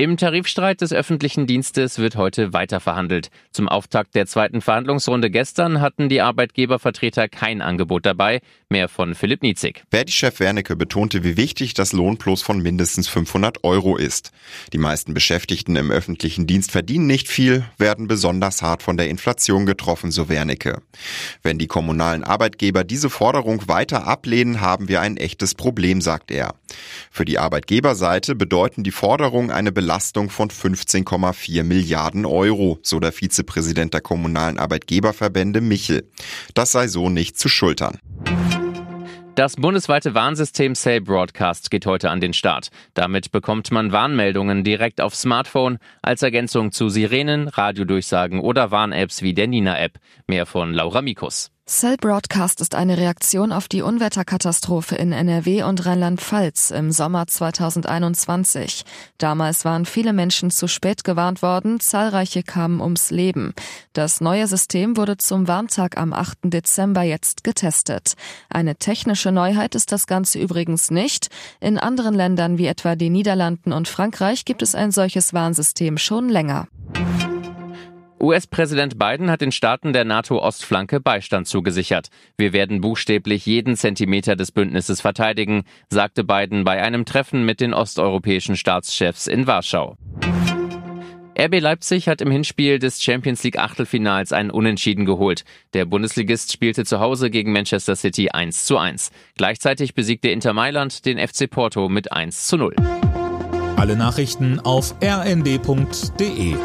Im Tarifstreit des öffentlichen Dienstes wird heute weiter verhandelt. Zum Auftakt der zweiten Verhandlungsrunde gestern hatten die Arbeitgebervertreter kein Angebot dabei. Mehr von Philipp Nietzig. Verdi-Chef Wernicke betonte, wie wichtig das Lohnplus von mindestens 500 Euro ist. Die meisten Beschäftigten im öffentlichen Dienst verdienen nicht viel, werden besonders hart von der Inflation getroffen, so Wernicke. Wenn die kommunalen Arbeitgeber diese Forderung weiter ablehnen, haben wir ein echtes Problem, sagt er. Für die Arbeitgeberseite bedeuten die Forderungen eine Belastung von 15,4 Milliarden Euro, so der Vizepräsident der kommunalen Arbeitgeberverbände Michel. Das sei so nicht zu schultern. Das bundesweite Warnsystem Cell Broadcast geht heute an den Start. Damit bekommt man Warnmeldungen direkt auf Smartphone als Ergänzung zu Sirenen, Radiodurchsagen oder Warn-Apps wie der Nina-App. Mehr von Laura Mikus. Cell Broadcast ist eine Reaktion auf die Unwetterkatastrophe in NRW und Rheinland-Pfalz im Sommer 2021. Damals waren viele Menschen zu spät gewarnt worden, zahlreiche kamen ums Leben. Das neue System wurde zum Warntag am 8. Dezember jetzt getestet. Eine technische Neuheit ist das Ganze übrigens nicht. In anderen Ländern wie etwa den Niederlanden und Frankreich gibt es ein solches Warnsystem schon länger. US-Präsident Biden hat den Staaten der NATO-Ostflanke Beistand zugesichert. Wir werden buchstäblich jeden Zentimeter des Bündnisses verteidigen, sagte Biden bei einem Treffen mit den osteuropäischen Staatschefs in Warschau. RB Leipzig hat im Hinspiel des Champions League Achtelfinals einen Unentschieden geholt. Der Bundesligist spielte zu Hause gegen Manchester City 1 zu 1. Gleichzeitig besiegte Inter Mailand den FC Porto mit 1 zu 0. Alle Nachrichten auf rnd.de